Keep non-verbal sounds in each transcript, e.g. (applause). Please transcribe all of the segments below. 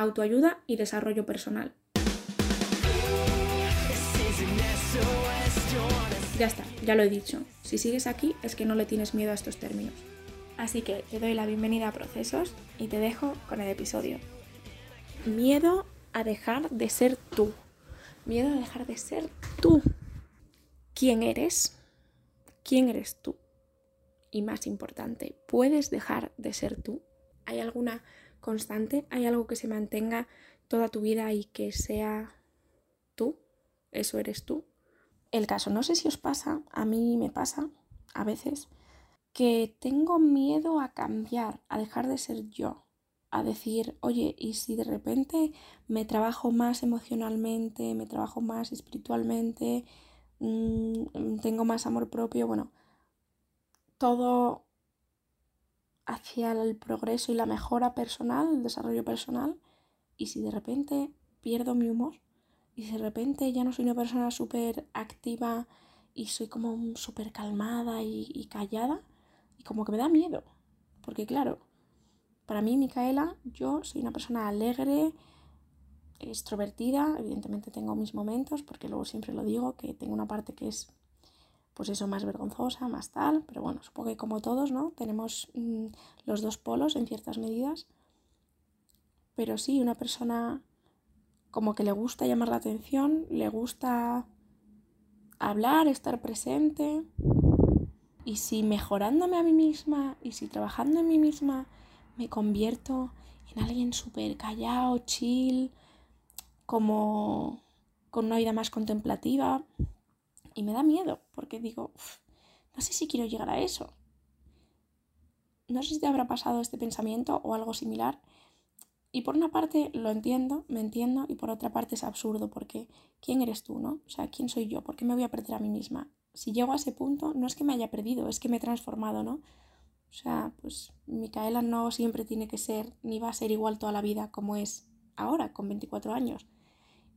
autoayuda y desarrollo personal. Ya está, ya lo he dicho. Si sigues aquí es que no le tienes miedo a estos términos. Así que te doy la bienvenida a Procesos y te dejo con el episodio. Miedo a dejar de ser tú. Miedo a dejar de ser tú. ¿Quién eres? ¿Quién eres tú? Y más importante, ¿puedes dejar de ser tú? ¿Hay alguna constante? ¿Hay algo que se mantenga toda tu vida y que sea tú? ¿Eso eres tú? El caso, no sé si os pasa, a mí me pasa a veces, que tengo miedo a cambiar, a dejar de ser yo, a decir, oye, ¿y si de repente me trabajo más emocionalmente, me trabajo más espiritualmente, mm, tengo más amor propio? Bueno, todo hacia el progreso y la mejora personal, el desarrollo personal, y si de repente pierdo mi humor, y si de repente ya no soy una persona súper activa y soy como súper calmada y, callada, y como que me da miedo, porque claro, para mí, Micaela, yo soy una persona alegre, extrovertida, evidentemente tengo mis momentos, porque luego siempre lo digo, que tengo una parte que es pues eso, más vergonzosa, más tal, pero bueno, supongo que como todos, ¿no? Tenemos mm, los dos polos en ciertas medidas. Pero sí, una persona como que le gusta llamar la atención, le gusta hablar, estar presente. Y si mejorándome a mí misma y si trabajando en mí misma me convierto en alguien súper callado, chill, como con una vida más contemplativa, y me da miedo, porque digo, no sé si quiero llegar a eso. No sé si te habrá pasado este pensamiento o algo similar. Y por una parte lo entiendo, me entiendo, y por otra parte es absurdo, porque ¿quién eres tú, no? O sea, ¿quién soy yo? ¿Por qué me voy a perder a mí misma? Si llego a ese punto, no es que me haya perdido, es que me he transformado, ¿no? O sea, pues Micaela no siempre tiene que ser, ni va a ser igual toda la vida como es ahora, con 24 años.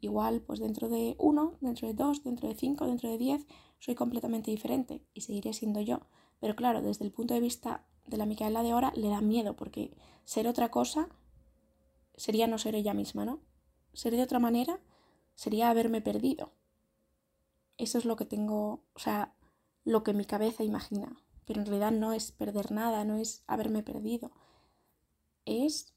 Igual, pues dentro de uno, dentro de dos, dentro de cinco, dentro de diez, soy completamente diferente y seguiré siendo yo. Pero claro, desde el punto de vista de la Micaela de ahora, le da miedo porque ser otra cosa sería no ser ella misma, ¿no? Ser de otra manera sería haberme perdido. Eso es lo que tengo, o sea, lo que mi cabeza imagina. Pero en realidad no es perder nada, no es haberme perdido. Es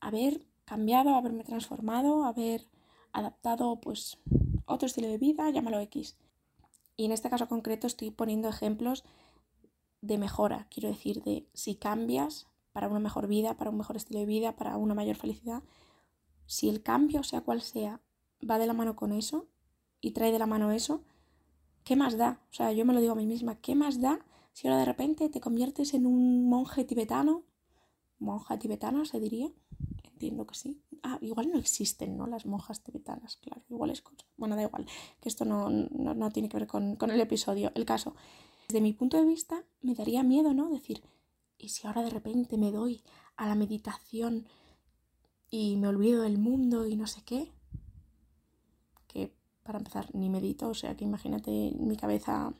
haber cambiado, haberme transformado, haber adaptado pues otro estilo de vida, llámalo X. Y en este caso concreto estoy poniendo ejemplos de mejora, quiero decir, de si cambias para una mejor vida, para un mejor estilo de vida, para una mayor felicidad, si el cambio, sea cual sea, va de la mano con eso y trae de la mano eso, ¿qué más da? O sea, yo me lo digo a mí misma, ¿qué más da si ahora de repente te conviertes en un monje tibetano? Monja tibetana se diría, entiendo que sí, Ah, igual no existen, ¿no? Las monjas tibetanas, claro, igual es cosa. Bueno, da igual, que esto no, no, tiene que ver con, con, el episodio. El caso, desde mi punto de vista, me daría miedo, ¿no? Decir, ¿y si ahora de repente me doy a la meditación y me olvido del mundo y no sé qué? Que para empezar, ni medito, o sea que imagínate mi cabeza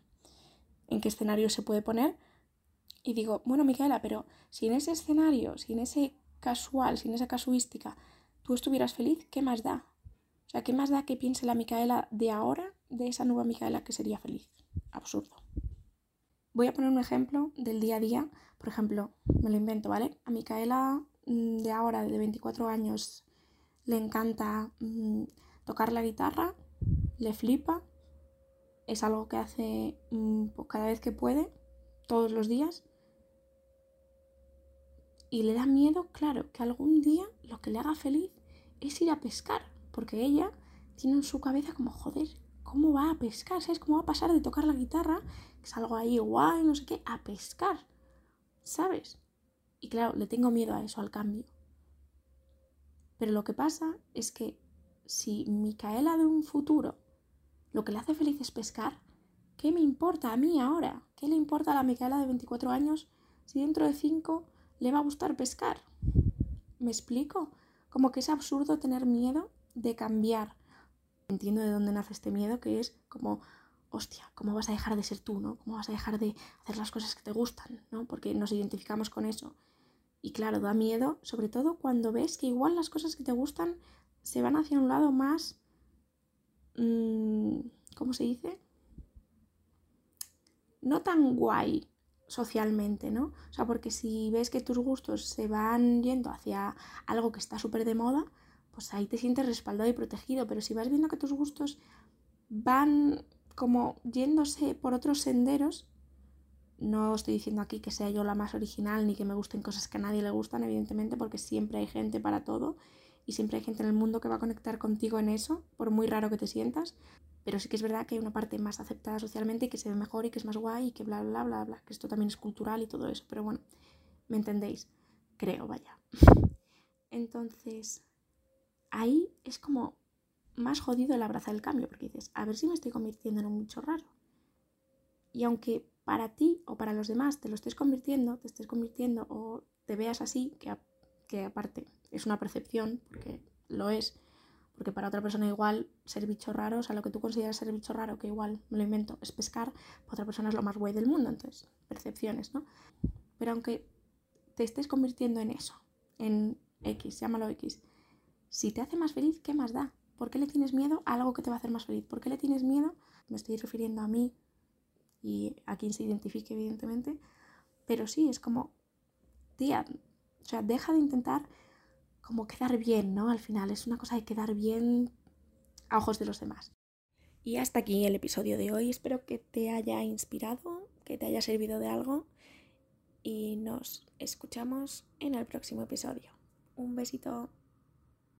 en qué escenario se puede poner. Y digo, bueno, Micaela, pero si en ese escenario, si en ese casual, sin esa casuística, tú estuvieras feliz, ¿qué más da? O sea, ¿qué más da que piense la Micaela de ahora de esa nueva Micaela que sería feliz? Absurdo. Voy a poner un ejemplo del día a día. Por ejemplo, me lo invento, ¿vale? A Micaela mm, de ahora, de 24 años, le encanta mm, tocar la guitarra, le flipa, es algo que hace mm, pues cada vez que puede, todos los días. Y le da miedo, claro, que algún día lo que le haga feliz es ir a pescar, porque ella tiene en su cabeza como, joder, ¿cómo va a pescar? ¿Sabes? ¿Cómo va a pasar de tocar la guitarra, que es algo ahí guay, no sé qué, a pescar? ¿Sabes? Y claro, le tengo miedo a eso, al cambio. Pero lo que pasa es que si Micaela de un futuro lo que le hace feliz es pescar, ¿qué me importa a mí ahora? ¿Qué le importa a la Micaela de 24 años si dentro de 5 le va a gustar pescar? ¿Me explico? Como que es absurdo tener miedo de cambiar. Entiendo de dónde nace este miedo, que es como, hostia, ¿cómo vas a dejar de ser tú, no? ¿Cómo vas a dejar de hacer las cosas que te gustan, no? Porque nos identificamos con eso. Y claro, da miedo, sobre todo cuando ves que igual las cosas que te gustan se van hacia un lado más... Mmm, ¿Cómo se dice? No tan guay socialmente, ¿no? O sea, porque si ves que tus gustos se van yendo hacia algo que está súper de moda, pues ahí te sientes respaldado y protegido. Pero si vas viendo que tus gustos van como yéndose por otros senderos, no estoy diciendo aquí que sea yo la más original ni que me gusten cosas que a nadie le gustan, evidentemente, porque siempre hay gente para todo y siempre hay gente en el mundo que va a conectar contigo en eso, por muy raro que te sientas. Pero sí que es verdad que hay una parte más aceptada socialmente y que se ve mejor y que es más guay y que bla, bla, bla, bla, que esto también es cultural y todo eso. Pero bueno, ¿me entendéis? Creo, vaya. (laughs) Entonces, ahí es como más jodido el abrazar el cambio, porque dices, a ver si me estoy convirtiendo en un bicho raro. Y aunque para ti o para los demás te lo estés convirtiendo, te estés convirtiendo o te veas así, que, que aparte es una percepción, porque lo es, porque para otra persona igual ser bicho raro, o sea, lo que tú consideras ser bicho raro, que igual me lo invento, es pescar, para otra persona es lo más guay del mundo, entonces, percepciones, ¿no? Pero aunque te estés convirtiendo en eso, en X, llámalo X, si te hace más feliz, ¿qué más da? ¿Por qué le tienes miedo a algo que te va a hacer más feliz? ¿Por qué le tienes miedo? Me estoy refiriendo a mí, y a quien se identifique, evidentemente. Pero sí, es como, tía, o sea, deja de intentar como quedar bien, ¿no? Al final es una cosa de quedar bien a ojos de los demás. Y hasta aquí el episodio de hoy. Espero que te haya inspirado, que te haya servido de algo y nos escuchamos en el próximo episodio. Un besito.